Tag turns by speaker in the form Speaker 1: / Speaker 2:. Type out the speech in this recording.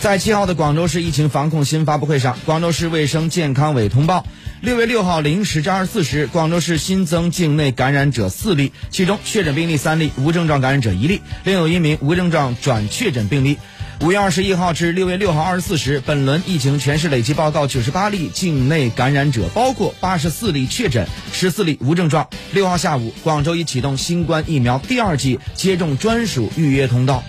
Speaker 1: 在七号的广州市疫情防控新发布会上，广州市卫生健康委通报，六月六号零时至二十四时，广州市新增境内感染者四例，其中确诊病例三例，无症状感染者一例，另有一名无症状转确诊病例。五月二十一号至六月六号二十四时，本轮疫情全市累计报告九十八例境内感染者，包括八十四例确诊，十四例无症状。六号下午，广州已启动新冠疫苗第二剂接种专属预约通道。